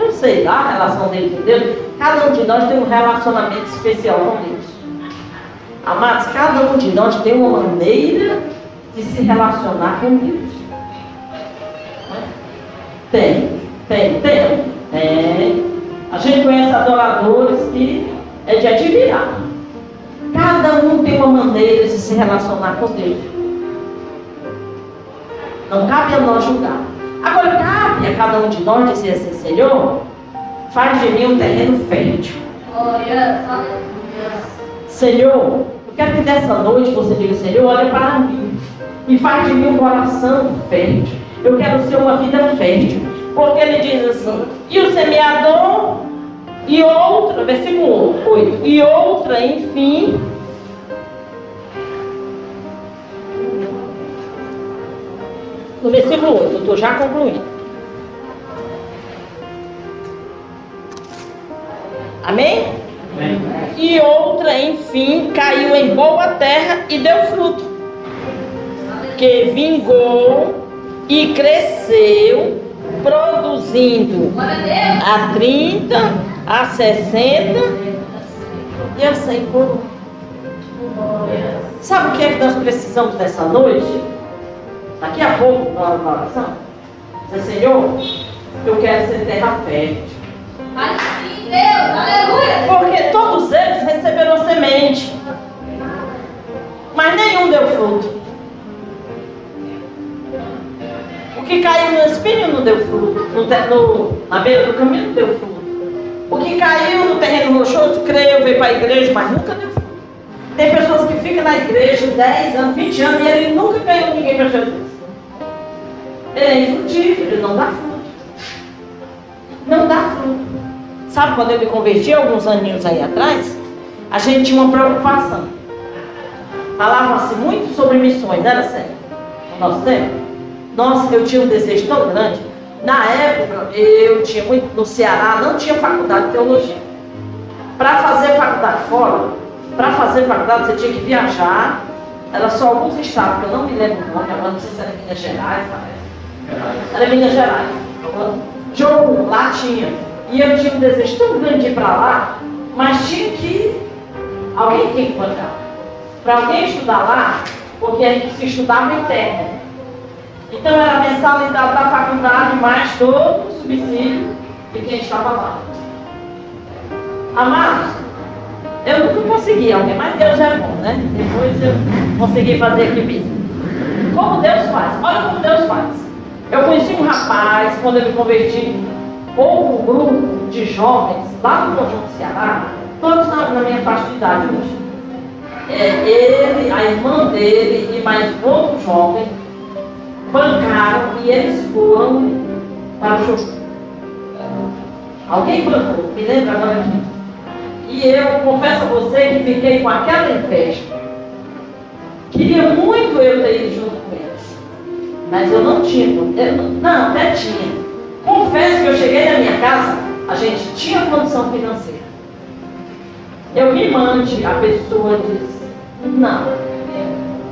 Eu sei lá a relação dele com Deus. Cada um de nós tem um relacionamento especial com Deus. Amados, cada um de nós tem uma maneira de se relacionar com Deus. Tem, tem, tem. tem. A gente conhece adoradores que é de admirar. Cada um tem uma maneira de se relacionar com Deus. Não cabe a nós julgar. Agora cabe a cada um de nós dizer assim, Senhor, faz de mim um terreno fértil. Senhor, eu quero que nessa noite você diga, Senhor, olha para mim e faz de mim um coração fértil. Eu quero ser uma vida fértil. Porque ele diz assim, e o semeador, e outra, versículo 8, e outra, enfim, no versículo 8, eu estou já concluindo. Amém? Amém? E outra, enfim, caiu em boa terra e deu fruto, que vingou e cresceu, produzindo a 30, a 60 e a 100 por um. Sabe o que é que nós precisamos nessa noite? Daqui a pouco, na hora da oração, dizer, Senhor, eu quero ser terra fértil. Porque todos eles receberam semente. Mas nenhum deu fruto. Que caiu no espinho não deu fruto. No, no, na beira do caminho não deu fruto. O que caiu no terreno rochoso, creio, veio para a igreja, mas nunca deu fruto. Tem pessoas que ficam na igreja 10 anos, 20 anos e ele nunca ganhou ninguém para Jesus. Ele é infrutífero, ele não dá fruto. Não dá fruto. Sabe quando eu me converti alguns aninhos aí atrás? A gente tinha uma preocupação. Falava-se muito sobre missões, era sério? No nosso tempo. Nossa, eu tinha um desejo tão grande. Na época, eu tinha muito no Ceará, não tinha faculdade de teologia. Para fazer faculdade fora, para fazer faculdade você tinha que viajar. Era só alguns estados, que eu não me lembro o nome, agora não sei se era Minas Gerais, parece. Era Minas Gerais. Jogo, lá tinha. E eu tinha um desejo tão grande de ir para lá, mas tinha que. Alguém tinha que bancar. Para alguém estudar lá, porque a gente se estudava interno. Então era a mensalidade da faculdade, mais todo o subsídio de quem estava lá. Amados, eu nunca consegui alguém, mas Deus é bom, né? Depois eu consegui fazer aqui mesmo. Como Deus faz? Olha como Deus faz. Eu conheci um rapaz, quando eu me converti, houve um grupo de jovens lá no Conjunto Ceará, todos na, na minha faixa de idade hoje. é, ele, a irmã dele e mais outro jovem bancaram e eles foram para o show. Alguém bancou, me lembra agora aqui. E eu confesso a você que fiquei com aquela inveja. Queria muito eu ter ido junto com eles. Mas eu não tinha. Eu, não, até tinha. Confesso que eu cheguei na minha casa, a gente tinha condição financeira. Eu me mande, a pessoa disse, não,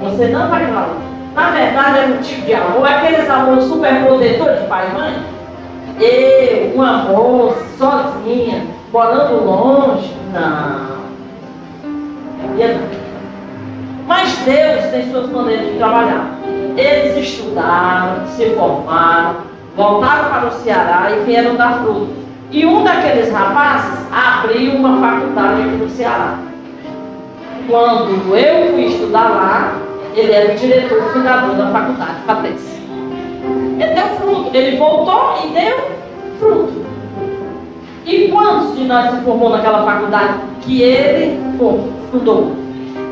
você não vai lá. Na verdade, é um tipo de amor, aqueles amores super protetores de pai e mãe. Eu, um amor, sozinha, morando longe, não. Mas Deus tem suas maneiras de trabalhar. Eles estudaram, se formaram, voltaram para o Ceará e vieram dar fruto. E um daqueles rapazes abriu uma faculdade no Ceará. Quando eu fui estudar lá, ele era o diretor fundador da faculdade, Patrícia. Ele deu fruto, ele voltou e deu fruto. E quantos de nós se formou naquela faculdade que ele fundou?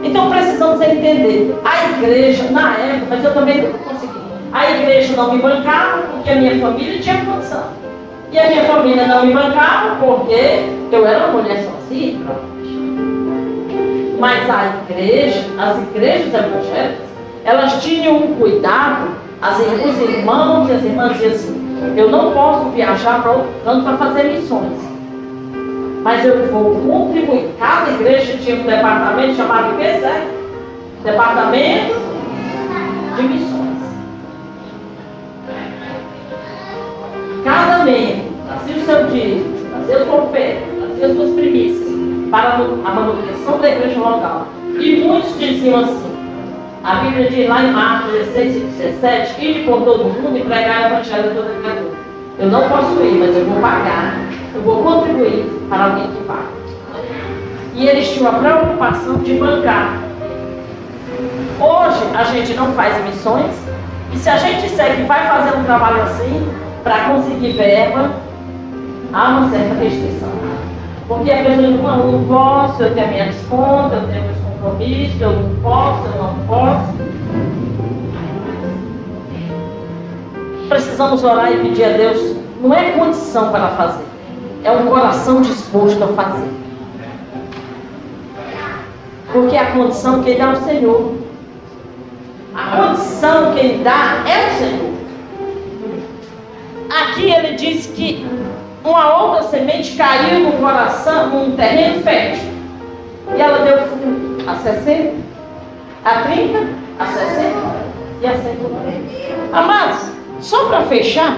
Então precisamos entender. A igreja, na época, mas eu também não consegui. A igreja não me bancava porque a minha família tinha condição. E a minha família não me bancava porque eu era uma mulher sozinha. Mas a igreja, as igrejas evangélicas, elas tinham um cuidado, as, os irmãos e as irmãs diziam assim, eu não posso viajar para outro canto para fazer missões. Mas eu vou contribuir. Cada igreja tinha um departamento chamado Zé? Departamento de missões. Cada membro trazia o seu dízimo, trazia o oferta, trazia as suas primícias para a manutenção da igreja local. E muitos diziam assim, a Bíblia diz lá em Marcos 16 e 17, ir por todo mundo e pregar o evangelho a toda. Eu não posso ir, mas eu vou pagar, eu vou contribuir para alguém que paga. E eles tinham a preocupação de bancar. Hoje a gente não faz missões, e se a gente disser que vai fazer um trabalho assim, para conseguir verba, há uma certa restrição. Porque a pessoa não, posso, eu tenho a minha desconta, eu tenho meus compromissos, eu não posso, eu não posso. Precisamos orar e pedir a Deus, não é condição para fazer, é um coração disposto a fazer. Porque a condição que ele dá é o Senhor. A condição que ele dá é o Senhor. Aqui ele diz que uma outra semente caiu no coração, num terreno fértil. E ela deu fruto a 60, a 30, a 60 e a 140. Amados, só para fechar,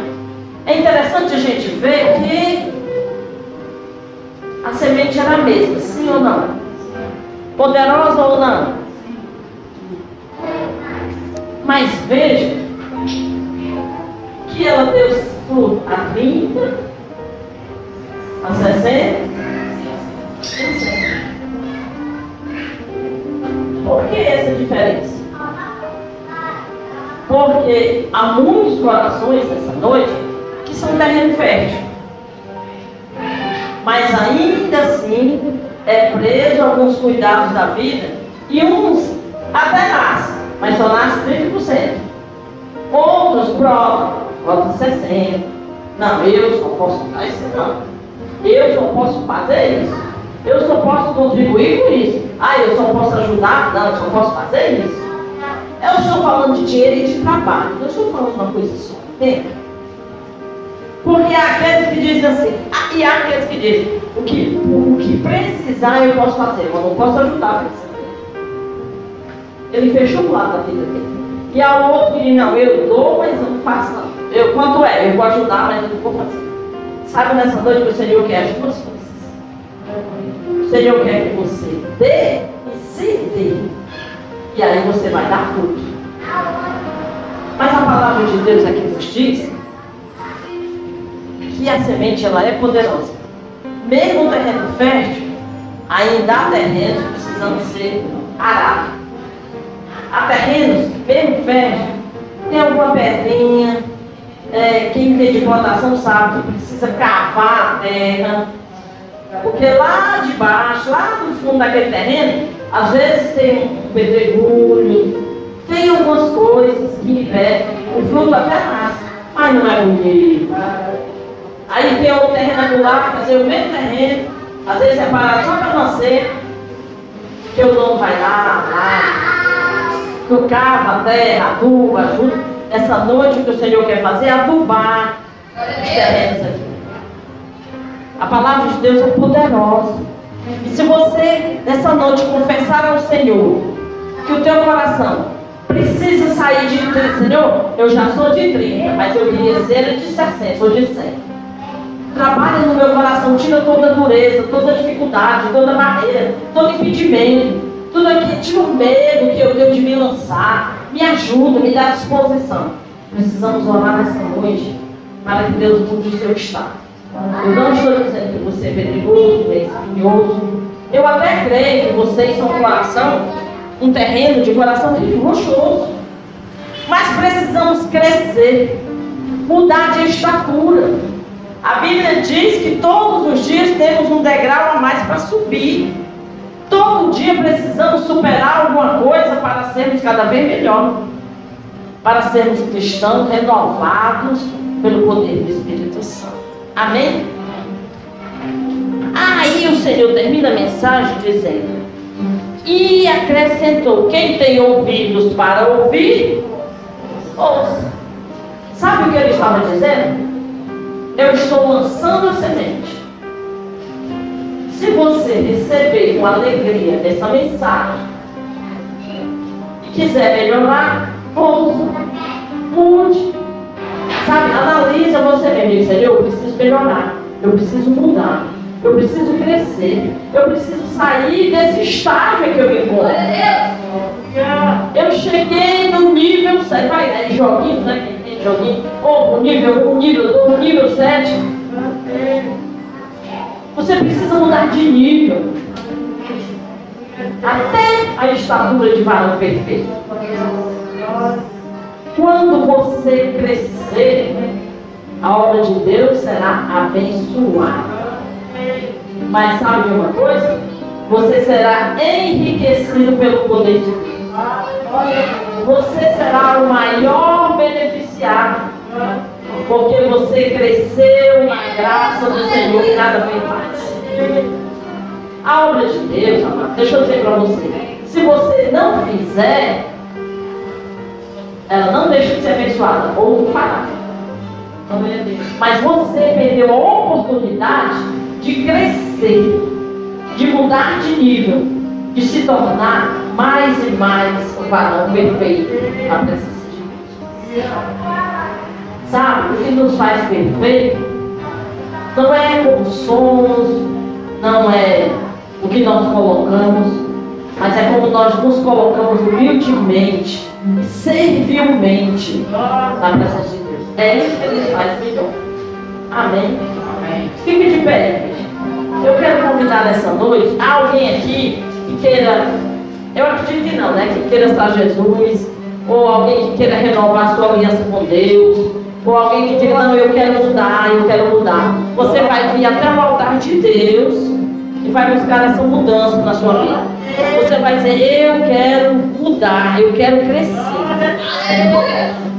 é interessante a gente ver que a semente era a mesma, sim ou não? Poderosa ou não? Mas veja que ela deu fruto a 30, a 60, Por que essa diferença? Porque há muitos corações nessa noite que são terreno fértil. Mas ainda assim é preso a alguns cuidados da vida e uns até nascem, mas só nascem 30%. Outros provam Volta 60. Não, eu só posso dar isso não. Eu só posso fazer isso. Eu só posso contribuir com isso. Ah, eu só posso ajudar? Não, eu só posso fazer isso. Eu estou falando de dinheiro e de trabalho. Eu estou falando uma coisa só. Entende? Porque há aqueles que dizem assim, ah, e há aqueles que dizem, o que, o que precisar eu posso fazer, mas não posso ajudar. Ele fechou o lado da vida dele. E há outro que diz, não, eu dou, mas não faço. Eu, quanto é? Eu vou ajudar, mas não vou fazer. Sabe nessa noite que o Senhor quer as duas coisas. O Senhor quer que você dê e se dê. E aí você vai dar fruto. Mas a palavra de Deus aqui nos diz que a semente ela é poderosa. Mesmo o terreno fértil, ainda há terrenos precisando ser arados. Há terrenos, mesmo fértil, tem alguma pedrinha, é, quem tem de plantação sabe que precisa cavar a terra, porque lá de baixo, lá no fundo daquele terreno, Às vezes tem um pedregulho, tem algumas coisas que impedem, o fruto até nasce, mas não é bonito. Aí tem outro terreno angular, quer dizer, o mesmo terreno, às vezes é parado só para nascer, que o dono vai lá, lá, o carro, a terra, aduba, ajuda. Essa noite o que o Senhor quer fazer é adubar os terrenos aqui. A palavra de Deus é poderosa. E se você, nessa noite, confessar ao Senhor que o teu coração precisa sair de 30, Senhor, eu já sou de 30, mas eu queria ser de 60 ou de 100. Trabalha no meu coração, tira toda a dureza, toda a dificuldade, toda a barreira, todo impedimento, tudo aquilo, tira o medo que eu tenho de me lançar. Me ajuda, me dá disposição. Precisamos orar nessa noite para que Deus mude o seu estado. Eu não estou dizendo que você é perigoso, é espinhoso. Eu até creio que vocês são um coração, um terreno de coração rochoso. Mas precisamos crescer, mudar de estatura. A Bíblia diz que todos os dias temos um degrau a mais para subir. Todo dia precisamos superar alguma coisa para sermos cada vez melhor. Para sermos cristãos renovados pelo poder do Espírito Santo. Amém? Aí o Senhor termina a mensagem dizendo: E acrescentou: Quem tem ouvidos para ouvir, ouça. Sabe o que ele estava dizendo? Eu estou lançando a semente. Se você receber com alegria essa mensagem e quiser melhorar, ouça, mude. Sabe, analisa você mesmo. Diz, eu preciso melhorar, eu preciso mudar, eu preciso crescer, eu preciso sair desse estágio que eu me encontro. Eu cheguei no nível 7, vai, né? Joguinho, né? Joguinho, ou oh, nível 1, nível 2, nível 7. Você precisa mudar de nível. Até a estatura de varão perfeito. Quando você crescer, a obra de Deus será abençoada. Mas sabe uma coisa? Você será enriquecido pelo poder de Deus. Você será o maior beneficiado. Porque você cresceu na graça do Senhor cada vez mais. A obra de Deus, amado, deixa eu dizer para você. Se você não fizer, ela não deixa de ser abençoada, ou fará. Mas você perdeu a oportunidade de crescer, de mudar de nível, de se tornar mais e mais o varão perfeito a presença de Deus. Sabe, o que nos faz perfeito não é como somos, não é o que nós colocamos, mas é como nós nos colocamos humildemente servilmente na presença de Deus. É isso que ele faz melhor. Amém? Amém. Fique de pé. Eu quero convidar nessa noite alguém aqui que queira, eu acredito que não, né? Que queira estar Jesus, ou alguém que queira renovar sua aliança com Deus, ou alguém que diga, não, eu quero mudar, eu quero mudar. Você vai vir até o altar de Deus e vai buscar essa mudança na sua vida. Você vai dizer, eu quero mudar, eu quero crescer.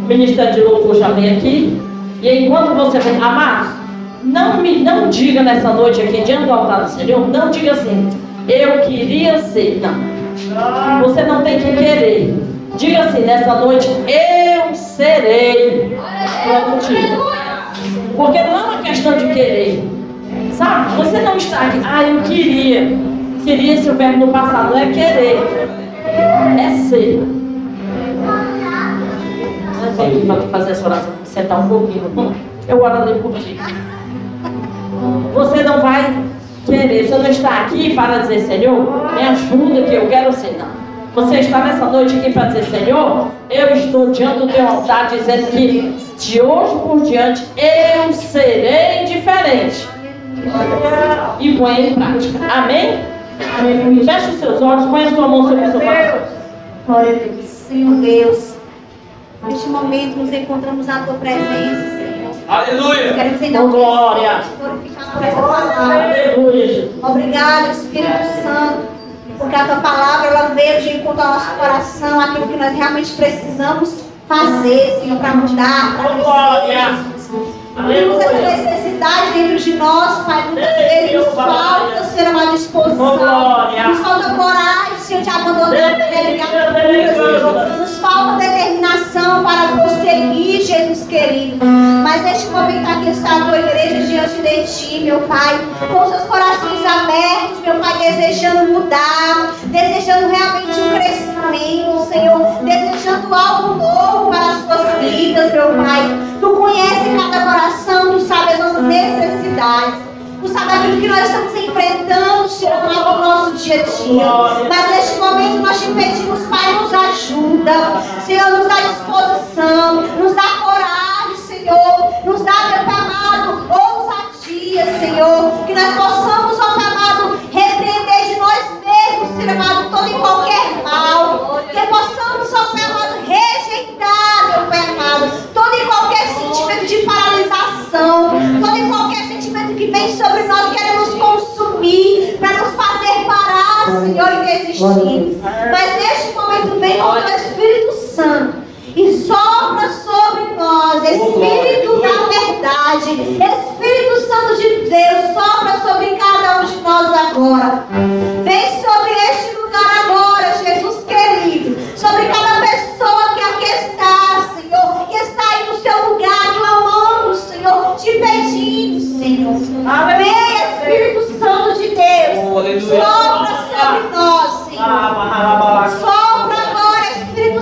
O Ministério de Louvor já vem aqui. E enquanto você vem, amados, não me não diga nessa noite aqui, diante do altar do Senhor, não diga assim, eu queria ser. Não. Você não tem que querer. Diga assim, nessa noite, eu serei produtivo. Porque não é uma questão de querer. Sabe? Você não está aqui, ah, eu queria. Queria se o verbo no passado, é querer. É ser. Eu estou aqui para fazer essa oração, sentar um pouquinho. Eu orarei por ti. Você não vai querer, você não está aqui para dizer, Senhor, me ajuda que eu quero ser. Não. Você está nessa noite aqui para dizer, Senhor, eu estou diante do teu altar dizendo que de hoje por diante eu serei diferente e põe em prática. Amém? Amém. Feche os seus olhos, põe a sua mão sobre o seu coração. Glória a Deus. Senhor Deus, neste momento nos encontramos na tua presença, Senhor. Aleluia. Queremos então glória. glorificar por essa palavra. Aleluia. Obrigado, Espírito Santo, Porque a tua palavra ela veio de encontro ao nosso coração, aquilo que nós realmente precisamos fazer, Senhor, para mudar, para crescer. Temos essa necessidade dentro de nós, Pai. Muitas vezes nos falta ser uma disposição. Nos falta coragem, Senhor, de abandonar a Senhor. Nos falta determinação para prosseguir, Jesus querido. Mas neste momento aqui está a tua igreja diante de ti, meu Pai. Com seus corações abertos, meu Pai, desejando mudar, desejando realmente um crescimento, Senhor. Desejando algo novo para as suas vidas, meu Pai. Tu conhece cada coração, Tu sabe as nossas necessidades. Tu sabe aquilo que nós estamos enfrentando, Senhor, no nosso dia a dia. Mas neste momento nós te pedimos, Pai, nos ajuda. Senhor, nos dá disposição, nos dá coragem, Senhor. Nos dá, meu amado, ousadia, Senhor. Que nós possamos, ó amado, repreender de nós mesmos, Senhor amado, todo e qualquer mal. Que possamos, ó amado, rejeitar, meu Pai amado, todo e qualquer sentimento de paralisação, que vem sobre nós, quer nos consumir, para nos fazer parar, Senhor, e desistir. Mas neste momento vem o teu Espírito Santo e sopra sobre nós, Espírito da verdade, Espírito Santo de Deus, sopra sobre cada um de nós agora. Vem sobre este lugar agora, Jesus querido, sobre cada pessoa que aqui está, Senhor, que está aí no seu lugar, clamando, Senhor, te pedindo, Senhor. Vem, Espírito Santo de Deus, sopra sobre nós, Senhor. Sopra agora, Espírito